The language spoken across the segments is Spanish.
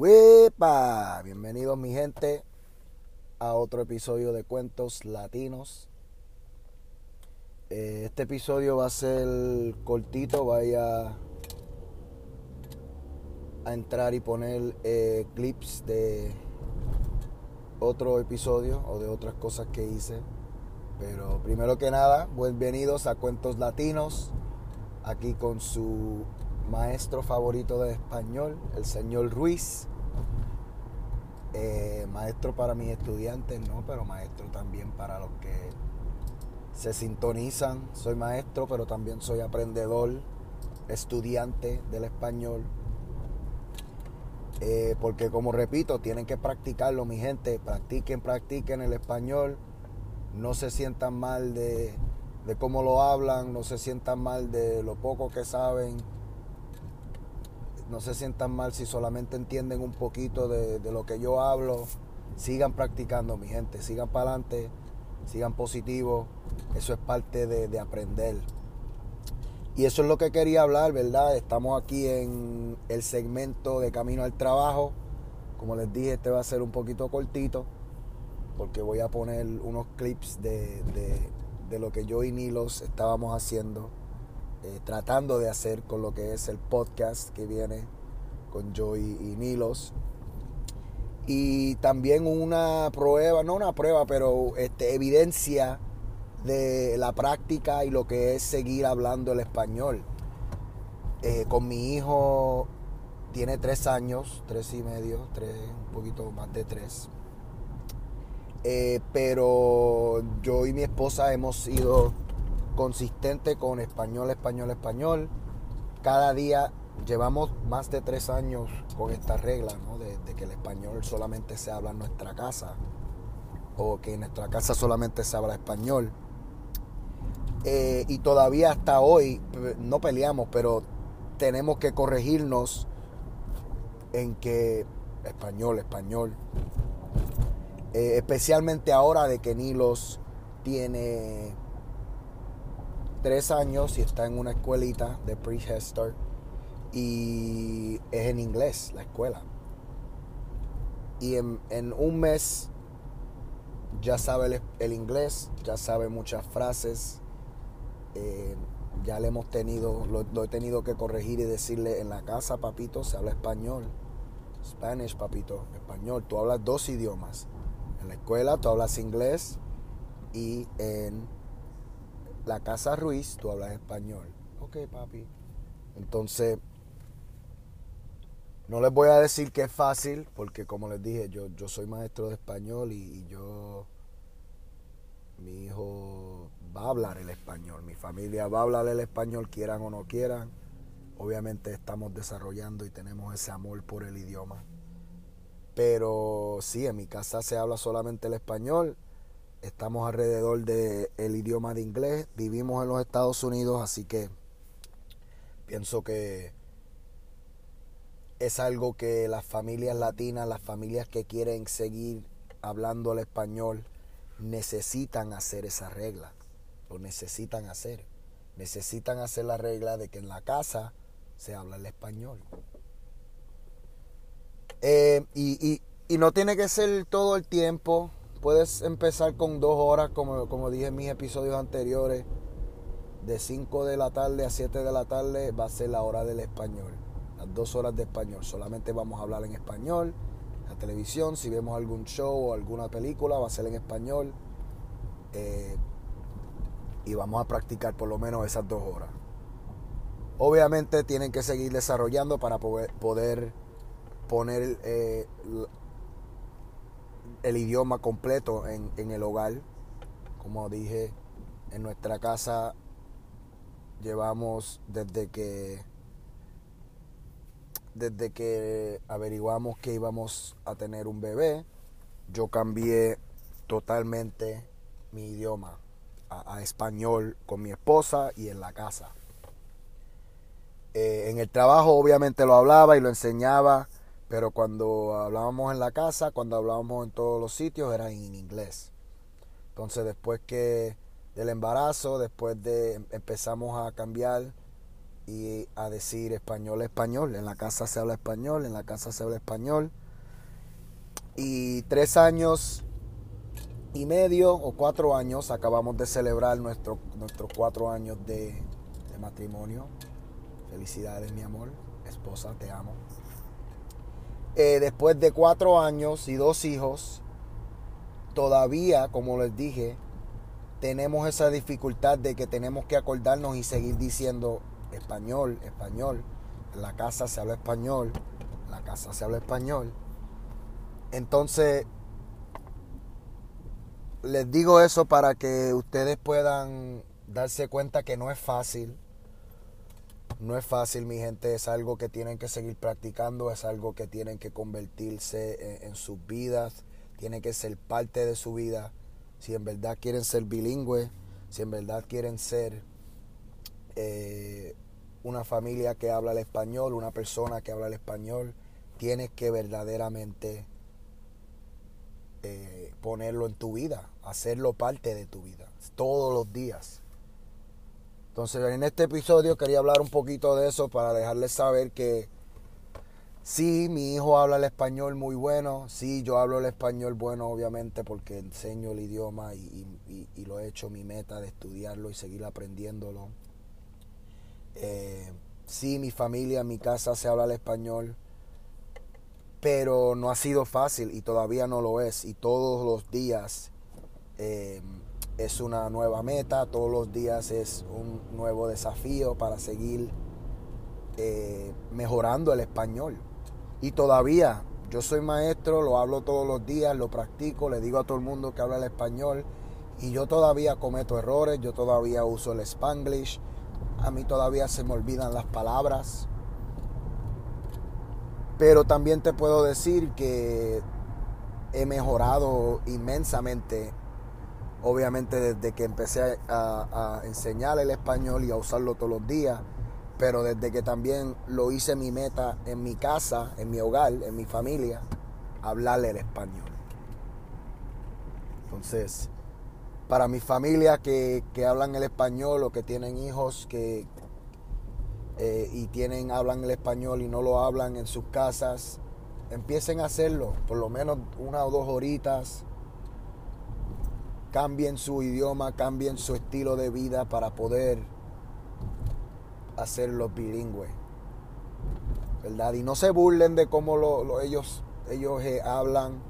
¡Wepa! Bienvenidos mi gente a otro episodio de Cuentos Latinos. Eh, este episodio va a ser cortito, vaya a entrar y poner eh, clips de otro episodio o de otras cosas que hice. Pero primero que nada, bienvenidos a Cuentos Latinos, aquí con su maestro favorito de español, el señor Ruiz. Eh, maestro para mis estudiantes, no, pero maestro también para los que se sintonizan. Soy maestro, pero también soy aprendedor, estudiante del español. Eh, porque como repito, tienen que practicarlo, mi gente. Practiquen, practiquen el español. No se sientan mal de, de cómo lo hablan, no se sientan mal de lo poco que saben no se sientan mal si solamente entienden un poquito de, lo que yo hablo. Sigan practicando, mi gente, sigan para adelante, sigan positivos. Eso es parte de, aprender. Y eso es lo que quería hablar, ¿verdad? Estamos aquí en el segmento de Camino al Trabajo. Como les dije, este va a ser un poquito cortito, porque voy a poner unos clips de, lo que yo y Nilos estábamos haciendo eh, tratando de hacer con lo que es el podcast que viene con Joy y Nilos. Y también una prueba, no una prueba, pero este, evidencia de la práctica y lo que es seguir hablando el español. Eh, con mi hijo tiene tres años, tres y medio, tres, un poquito más de tres. Eh, pero yo y mi esposa hemos sido consistente con español, español, español. Cada día llevamos más de tres años con esta regla, ¿no? de, que el español solamente se habla en nuestra casa o que en nuestra casa solamente se habla español. Eh, y todavía hasta hoy no peleamos, pero tenemos que corregirnos en que español, español. Eh, especialmente ahora de que Nilos tiene tres años y está en una escuelita de pre-Head y es en inglés la escuela. Y en, un mes ya sabe el, inglés, ya sabe muchas frases. Eh, ya le hemos tenido, lo, he tenido que corregir y decirle en la casa, papito, se habla español. Spanish, papito, español. Tú hablas dos idiomas. En la escuela tú hablas inglés y en la Casa Ruiz, tú hablas español. Ok, papi. Entonces, no les voy a decir que es fácil, porque como les dije, yo, yo soy maestro de español y, yo, mi hijo va a hablar el español, mi familia va a hablar el español, quieran o no quieran. Obviamente estamos desarrollando y tenemos ese amor por el idioma. Pero sí, en mi casa se habla solamente el español estamos alrededor del idioma de inglés, vivimos en los Estados Unidos, así que pienso que es algo que las familias latinas, las familias que quieren seguir hablando el español, necesitan hacer esa regla, lo necesitan hacer. Necesitan hacer la regla de que en la casa se habla el español. Eh, y, y no tiene que ser todo el tiempo, Puedes empezar con dos horas, como, como dije en mis episodios anteriores. De 5 de la tarde a 7 de la tarde va a ser la hora del español. Las dos horas de español. Solamente vamos a hablar en español. La televisión, si vemos algún show o alguna película, va a ser en español. Eh, y vamos a practicar por lo menos esas dos horas. Obviamente tienen que seguir desarrollando para poder, poner eh, el idioma completo en, el hogar. Como dije, en nuestra casa llevamos desde que desde que averiguamos que íbamos a tener un bebé, yo cambié totalmente mi idioma a, español con mi esposa y en la casa. Eh, en el trabajo obviamente lo hablaba y lo enseñaba pero cuando hablábamos en la casa, cuando hablábamos en todos los sitios, era en inglés. Entonces después que del embarazo, después de empezamos a cambiar y a decir español, español. En la casa se habla español, en la casa se habla español. Y tres años y medio o cuatro años acabamos de celebrar nuestro, nuestros cuatro años de, matrimonio. Felicidades, mi amor. Esposa, te amo. Eh, después de cuatro años y dos hijos, todavía, como les dije, tenemos esa dificultad de que tenemos que acordarnos y seguir diciendo español, español. La casa se habla español, la casa se habla español. Entonces, les digo eso para que ustedes puedan darse cuenta que no es fácil. No es fácil, mi gente, es algo que tienen que seguir practicando, es algo que tienen que convertirse en, sus vidas, tiene que ser parte de su vida. Si en verdad quieren ser bilingües, si en verdad quieren ser eh, una familia que habla el español, una persona que habla el español, tienes que verdaderamente eh, ponerlo en tu vida, hacerlo parte de tu vida, todos los días. Entonces en este episodio quería hablar un poquito de eso para dejarles saber que sí, mi hijo habla el español muy bueno, sí, yo hablo el español bueno obviamente porque enseño el idioma y, lo he hecho mi meta de estudiarlo y seguir aprendiéndolo. Eh, sí, mi familia, mi casa se habla el español pero no ha sido fácil y todavía no lo es. Y todos los días eh, es una nueva meta, todos los días es un nuevo desafío para seguir eh, mejorando el español. Y todavía yo soy maestro, lo hablo todos los días, lo practico, le digo a todo el mundo que habla el español y yo todavía cometo errores, yo todavía uso el spanglish, a mí todavía se me olvidan las palabras. Pero también te puedo decir que he mejorado inmensamente, obviamente desde que empecé a, enseñar el español y a usarlo todos los días, pero desde que también lo hice mi meta en mi casa, en mi hogar, en mi familia, hablarle el español. Entonces, para mi familia que, que hablan el español o que tienen hijos que, eh, y tienen, hablan el español y no lo hablan en sus casas, empiecen a hacerlo, por lo menos una o dos horitas. Cambien su idioma, cambien su estilo de vida para poder hacerlos bilingües. ¿Verdad? Y no se burlen de cómo lo, ellos, ellos eh, hablan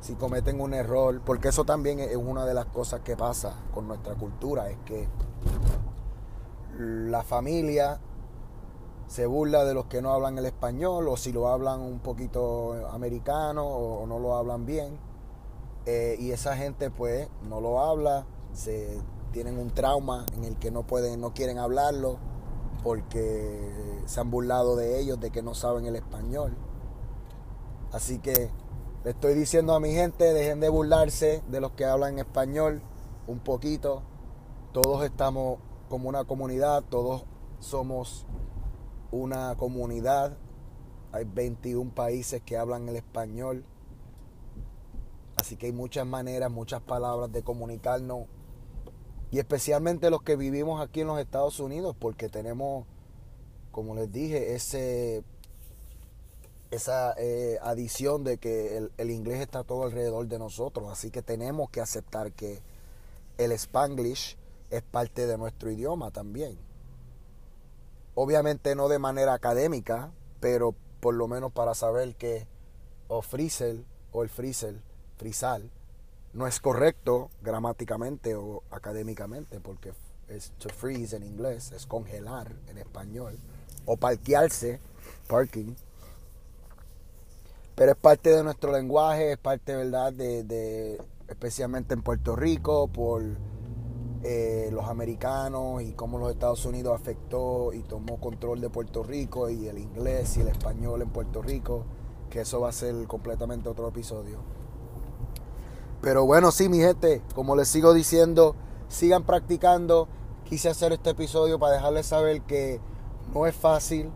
si cometen un error, porque eso también es una de las cosas que pasa con nuestra cultura, es que la familia se burla de los que no hablan el español o si lo hablan un poquito americano o, no lo hablan bien. Eh, y esa gente pues no lo habla, se tienen un trauma en el que no pueden, no quieren hablarlo porque se han burlado de ellos, de que no saben el español. Así que le estoy diciendo a mi gente, dejen de burlarse de los que hablan español un poquito. Todos estamos como una comunidad, todos somos una comunidad, hay 21 países que hablan el español, así que hay muchas maneras, muchas palabras de comunicarnos, y especialmente los que vivimos aquí en los Estados Unidos, porque tenemos, como les dije, ese esa eh, adición de que el, el, inglés está todo alrededor de nosotros, así que tenemos que aceptar que el spanglish es parte de nuestro idioma también. Obviamente no de manera académica, pero por lo menos para saber que o frisel o el frisel, frisal, no es correcto gramáticamente o académicamente, porque es to freeze en inglés, es congelar en español, o parquearse, parking. Pero es parte de nuestro lenguaje, es parte, ¿verdad?, de, de especialmente en Puerto Rico, por eh, los americanos y cómo los Estados Unidos afectó y tomó control de Puerto Rico y el inglés y el español en Puerto Rico, que eso va a ser completamente otro episodio. Pero bueno, sí, mi gente, como les sigo diciendo, sigan practicando. Quise hacer este episodio para dejarles saber que no es fácil.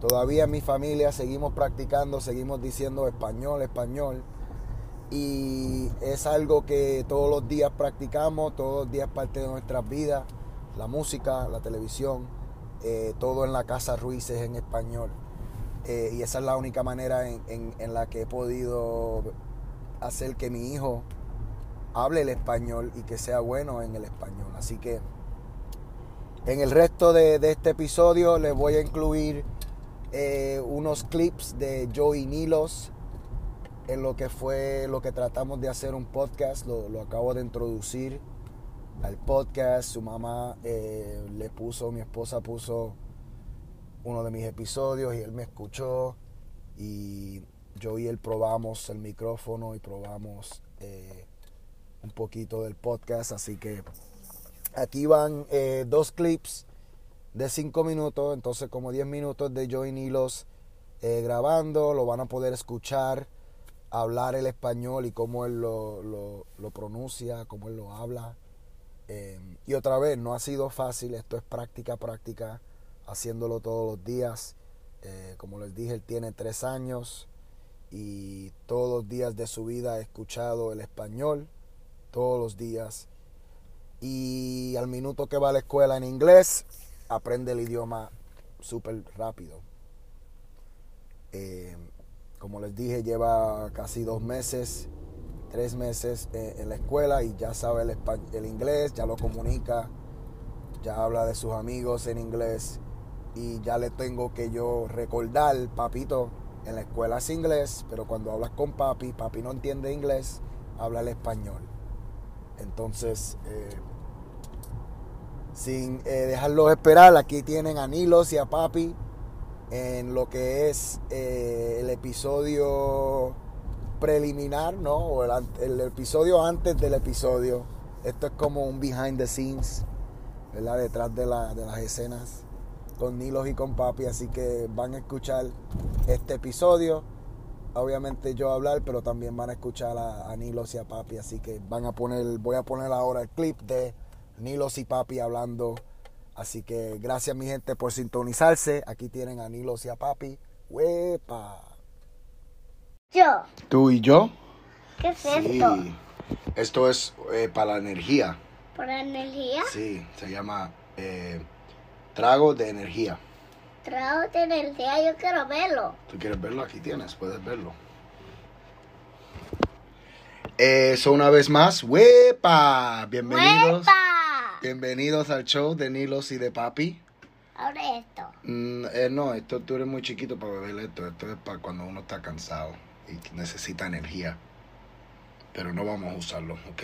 Todavía en mi familia seguimos practicando, seguimos diciendo español, español y es algo que todos los días practicamos, todos los días parte de nuestras vidas, la música, la televisión, eh, todo en la casa Ruiz es en español. Eh, y esa es la única manera en, en, la que he podido hacer que mi hijo hable el español y que sea bueno en el español. Así que en el resto de, este episodio les voy a incluir eh, unos clips de Joey Nilos en lo que fue lo que tratamos de hacer un podcast, lo, lo acabo de introducir al podcast. Su mamá eh, le puso, mi esposa puso uno de mis episodios y él me escuchó y yo y él probamos el micrófono y probamos eh, un poquito del podcast. Así que aquí van eh, dos clips de cinco minutos, entonces como 10 minutos de Joey Nilos grabando, lo van a poder escuchar hablar el español y cómo él lo, lo, lo pronuncia, cómo él lo habla. Em, y otra vez, no ha sido fácil, esto es práctica, práctica, haciéndolo todos los días. Eh, como les dije, él tiene tres años y todos los días de su vida ha escuchado el español, todos los días. Y al minuto que va a la escuela en inglés, aprende el idioma súper rápido. Em, como les dije, lleva casi dos meses tres meses eh, en la escuela y ya sabe el, el inglés, ya lo comunica, ya habla de sus amigos en inglés y ya le tengo que yo recordar, papito, en la escuela es inglés, pero cuando hablas con papi, papi no entiende inglés, habla el español. Entonces, eh, sin eh, dejarlos esperar, aquí tienen a Nilos y a papi en lo que es el episodio preliminar, ¿no? O el, episodio antes del episodio. Esto es como un behind the scenes, ¿verdad? Detrás de, la, de las escenas con Nilos y con Papi. Así que van a escuchar este episodio. Obviamente yo hablar, pero también van a escuchar a, Nilos y a Papi. Así que van a poner, voy a poner ahora el clip de Nilos y Papi hablando. Así que gracias mi gente por sintonizarse. Aquí tienen a Nilos y a Papi. ¡Wepa! Yo. ¿Tú y yo? ¿Qué es esto? Esto es eh, para la energía. ¿Para energía? Sí, se llama eh, trago de energía. Trago de energía, yo quiero verlo. ¿Tú quieres verlo? Aquí tienes, puedes verlo. Eso una vez más, ¡Wepa! Bienvenidos. Bienvenidos al show de Nilos y de Papi. Ahora esto. Mm, eh, no, esto tú eres muy chiquito para beber esto. Esto es para cuando uno está cansado y necesita energía. Pero no vamos a usarlo, ¿ok?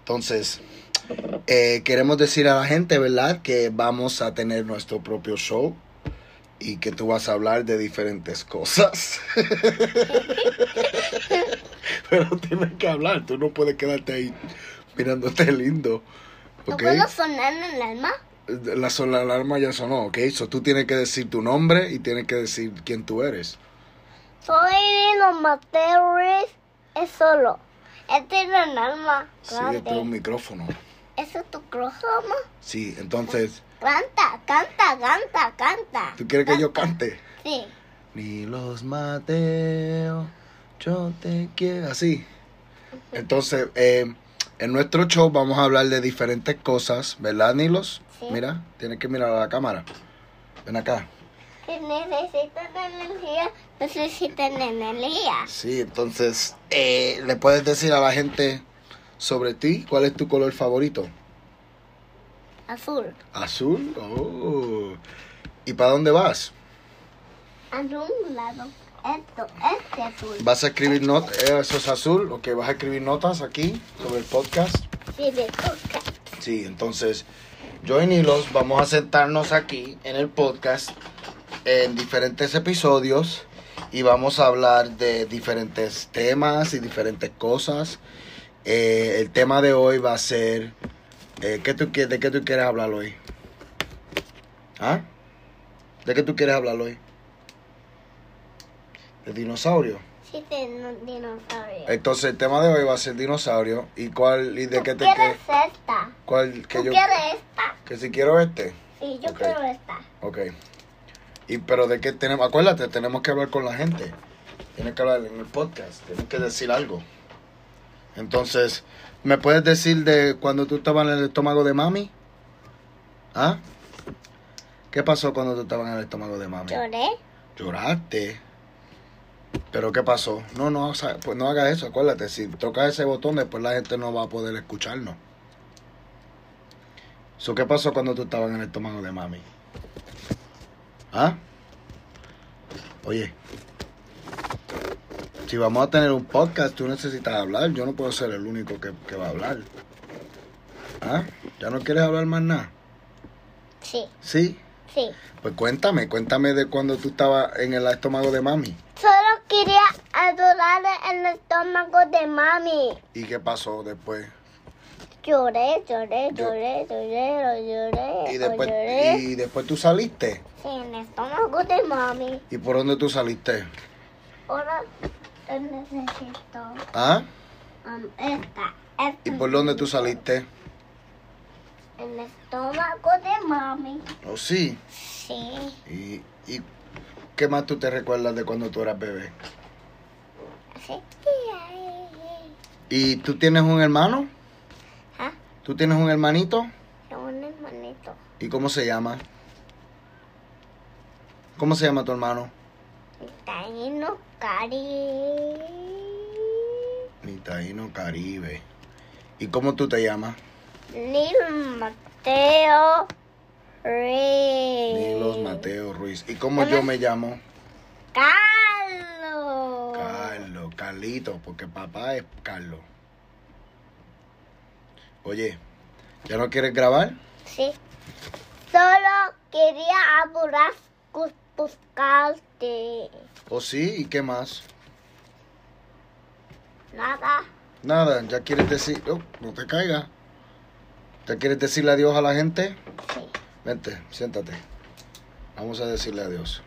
Entonces, eh, queremos decir a la gente, ¿verdad? Que vamos a tener nuestro propio show y que tú vas a hablar de diferentes cosas. Pero tienes que hablar, tú no puedes quedarte ahí mirándote lindo. ¿No puedo sonar en el alma? La, la alarma ya sonó, ¿ok? So, tú tienes que decir tu nombre y tienes que decir quién tú eres. Soy los Mateus es solo. Este es el alma. Sí, este es un micrófono. ¿Eso es tu micrófono? Sí, entonces. Canta, canta, canta, canta. ¿Tú quieres que yo cante? Sí. Ni los Mateo, yo te quiero. Así. Entonces, eh, en nuestro show vamos a hablar de diferentes cosas, ¿verdad, Nilos? Sí. Mira, tienes que mirar a la cámara. Ven acá necesitan energía, necesitan energía. Sí, entonces, eh, ¿le puedes decir a la gente sobre ti? ¿Cuál es tu color favorito? Azul. ¿Azul? Oh. ¿Y para dónde vas? A un lado. Esto, este azul. ¿Vas a escribir notas? Eh, ¿Eso es azul? ¿Ok? ¿Vas a escribir notas aquí sobre el podcast? Sí, de podcast. Sí, entonces, yo y Nilos vamos a sentarnos aquí en el podcast en diferentes episodios y vamos a hablar de diferentes temas y diferentes cosas. Eh, el tema de hoy va a ser... Eh, ¿qué tú, ¿De qué tú quieres hablar hoy? ¿Ah? ¿De qué tú quieres hablar hoy? ¿De dinosaurio? Sí, de dinosaurio. Entonces el tema de hoy va a ser dinosaurio. ¿Y cuál y de qué te quieres esta? ¿Cuál que ¿Tú yo quieres esta? Que si quiero este. Sí, yo quiero esta. Ok. Y pero de qué tenemos, acuérdate, tenemos que hablar con la gente. Tienes que hablar en el podcast, tienes que decir algo. Entonces, ¿me puedes decir de cuando tú estabas en el estómago de mami? ¿Ah? ¿Qué pasó cuando tú estabas en el estómago de mami? Lloré. Lloraste. ¿Pero qué pasó? No, no, o sea, pues no hagas eso, acuérdate. Si tocas ese botón, después la gente no va a poder escucharnos. So, ¿Qué pasó cuando tú estabas en el estómago de mami? ¿Ah? Oye, si vamos a tener un podcast, tú necesitas hablar. Yo no puedo ser el único que, que va a hablar. ¿Ah? ¿Ya no quieres hablar más nada? Sí, ¿Sí? sí. Pues cuéntame, cuéntame de cuando tú estabas en el estómago de mami. Solo quería adorar el estómago de mami. ¿Y qué pasó después? Lloré, lloré, lloré, lloré, lo lloré, Y después, lloré. y después tú saliste. Sí, en el estómago de mami. ¿Y por dónde tú saliste? Ahora necesito ¿Ah? um, esta, esta. ¿Y por dónde tú saliste? En el estómago de mami. ¿Oh, sí? Sí. ¿Y, ¿Y qué más tú te recuerdas de cuando tú eras bebé? Sí. ¿Y tú tienes un hermano? ¿Tú tienes un hermanito? Un hermanito. ¿Y cómo se llama? ¿Cómo se llama tu hermano? Taino Cari. Nitaíno Caribe. ¿Y cómo tú te llamas? Lil Mateo Rey. Nilos Mateo Ruiz. ¿Y cómo yo me llamo? Carlos. Carlos, Carlito, porque papá es Carlos. Oye, ¿ya no quieres grabar? Sí. Solo quería apurar bus- buscarte. ¿O sí? ¿Y qué más? Nada. Nada, ¿ya quieres decir? Oh, no te caigas. ¿Ya quieres decirle adiós a la gente? Sí. Vente, siéntate. Vamos a decirle adiós.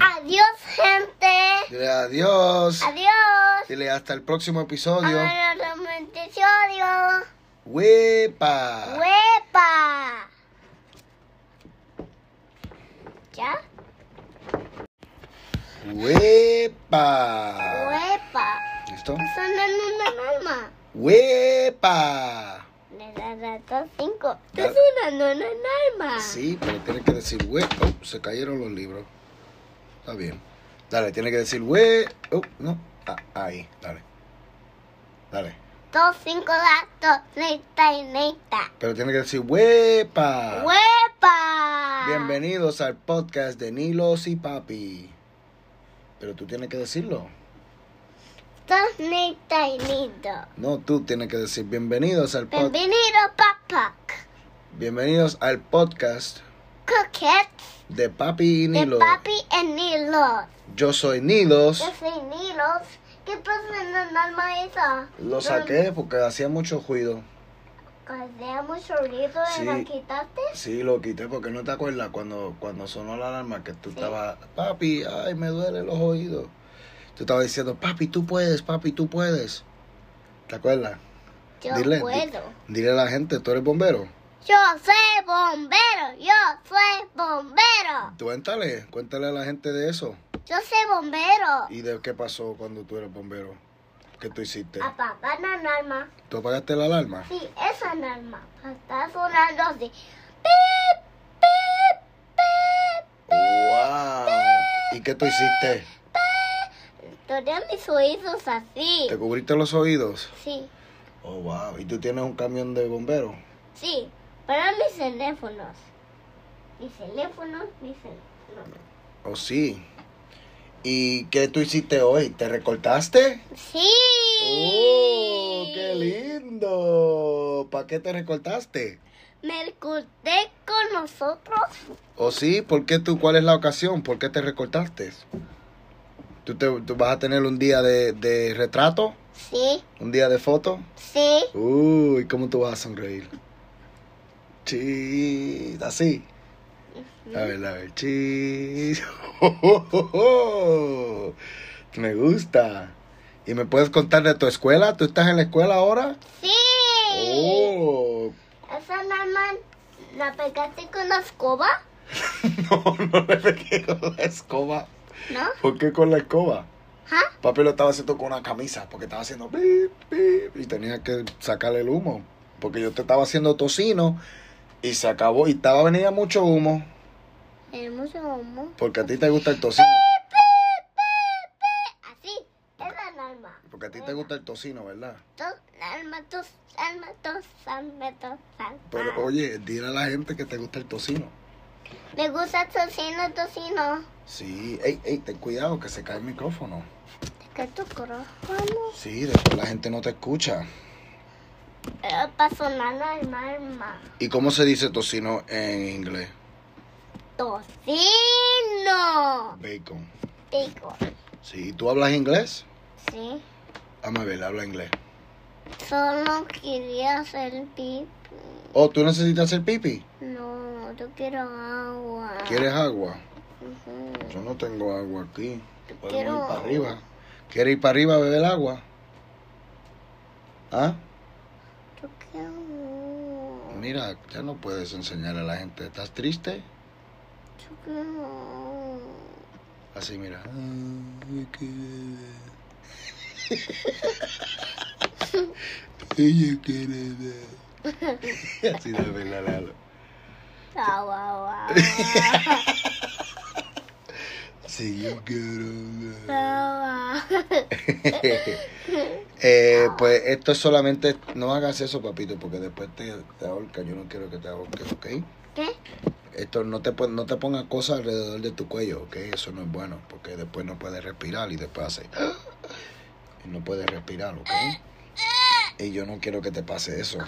Adiós, gente. Dile adiós. Adiós. Dile hasta el próximo episodio. Hasta el episodio. ¡Huepa! ¡Huepa! ¿Ya? ¡Huepa! ¡Huepa! ¿Listo? Es una norma. ¡Huepa! Le da cinco. Ya. Es una norma. Sí, pero tiene que decir hue. Oh, se cayeron los libros. Está bien. Dale, tiene que decir hue. Oh, no. Ah, ahí, dale. Dale. Dos, cinco, gatos, neta y neta. Pero tiene que decir huepa. ¡Huepa! Bienvenidos al podcast de Nilos y Papi. Pero tú tienes que decirlo. Dos, neta y neta. No, tú tienes que decir bienvenidos al podcast. Bienvenido, papá. Bienvenidos al podcast Coquette de Papi y de Nilo. papi y Nilo. Yo soy Nilos. Yo soy Nilos. ¿Qué pasa en la norma esa? Lo saqué porque hacía mucho ruido. Hacía mucho ruido Sí. y lo quitaste. Sí, lo quité porque no te acuerdas cuando, cuando sonó la alarma que tú Sí. estabas, papi, ay, me duelen los oídos. Tú estabas diciendo, papi, tú puedes, papi, tú puedes. ¿Te acuerdas? Yo Dile, di- puedo. Dile a la gente, tú eres bombero. Yo soy bombero. Yo soy bombero. Cuéntale, cuéntale a la gente de eso. Yo soy bombero. ¿Y de qué pasó cuando tú eres bombero? ¿Qué tú hiciste? Apagar la alarma. ¿Tú apagaste la alarma? Sí, esa alarma. Está sonando así. Pip, pip, pip, ¡Wow! ¿Y qué tú hiciste? Todos mis oídos así. ¿Te cubriste los oídos? Sí, Oh, wow. ¿Y tú tienes un camión de bombero? sí. Para mis teléfonos. Mis teléfonos, mis teléfonos. Oh, sí. ¿Y qué tú hiciste hoy? ¿Te recortaste? Sí. ¡Oh, qué lindo! ¿Para qué te recortaste? Me corté con nosotros. ¿O sí? ¿Por qué tú? ¿Cuál es la ocasión? ¿Por qué te recortaste? ¿Tú, te, tú vas a tener un día de, de retrato? Sí, ¿Un día de foto? sí. Uy, ¿cómo tú vas a sonreír? Chis, así. A ver, a ver, chis. Me gusta. ¿Y me puedes contar de tu escuela? ¿Tú estás en la escuela ahora? Sí. Oh, Esa alarma la pegaste con la escoba, no, no le pegué con la escoba. ¿no? ¿Por qué con la escoba? ¿Ah? Papi lo estaba haciendo con una camisa porque estaba haciendo pip, pip, y tenía que sacarle el humo. Porque yo te estaba haciendo tocino Y se acabó. Y estaba venía mucho humo. Tenemos humo. Porque a ti te gusta el tocino. Así, es el alma. Porque a ti te gusta el tocino, ¿verdad? Alma, dos, alma, dos, alma, dos, alma. Pero oye, dile a la gente que te gusta el tocino. Me gusta tocino, tocino. Sí, ey, ey, ten cuidado que se cae el micrófono. ¿Qué tu corazón? Sí, después la gente no te escucha. Eh, Para sonar la alma, alma. ¿Y cómo se dice tocino en inglés? Tocino. Bacon. Digo, Sí, ¿tú hablas inglés? sí. Vamos a ver, habla inglés. Solo quería hacer pipí. Oh, ¿tú necesitas hacer pipi? No, yo quiero agua. ¿Quieres agua? Yo no tengo agua aquí. Podemos Quiero ir para arriba. ¿Quieres ir para arriba a beber agua? ¿Ah? Mira, ya no puedes enseñar a la gente. ¿Estás triste? Yo quiero. Así, mira. Ay, qué. Ella quiere. Así de verdad, Lalo. Sí, yo quiero. Eh, pues esto es solamente, no hagas eso, papito, porque después te, te ahorca. Yo no quiero que te ahorques, ¿ok? ¿Qué? Esto no te, no te pongas cosas alrededor de tu cuello, ¿ok? Eso no es bueno, porque después no puedes respirar y después hace... Y no puedes respirar, ¿ok? Y yo no quiero que te pase eso.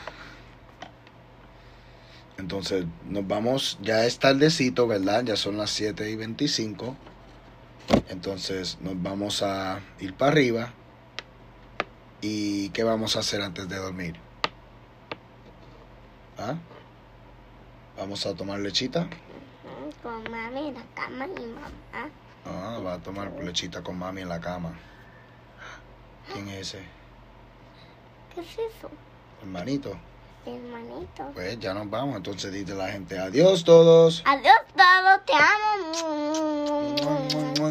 Entonces, nos vamos, ya es tardecito, ¿verdad? Ya son las 7 y 25. Entonces, nos vamos a ir para arriba. ¿Y qué vamos a hacer antes de dormir? ¿Ah? ¿Vamos a tomar lechita? Con mami en la cama y mamá. Ah, va a tomar lechita con mami en la cama. ¿Quién es ese? ¿Qué es eso? Hermanito. Hermanito. Pues ya nos vamos. Entonces dice la gente, adiós todos. Adiós, todos. Te amo.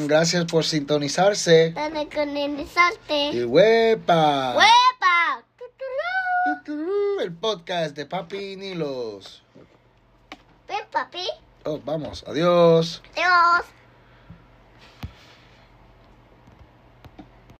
Gracias por sintonizarse. Dale con el salte. Y huepa. ¡Huepa! El podcast de Papi Nilos. Ven, papi. Oh, vamos, adiós. Adiós.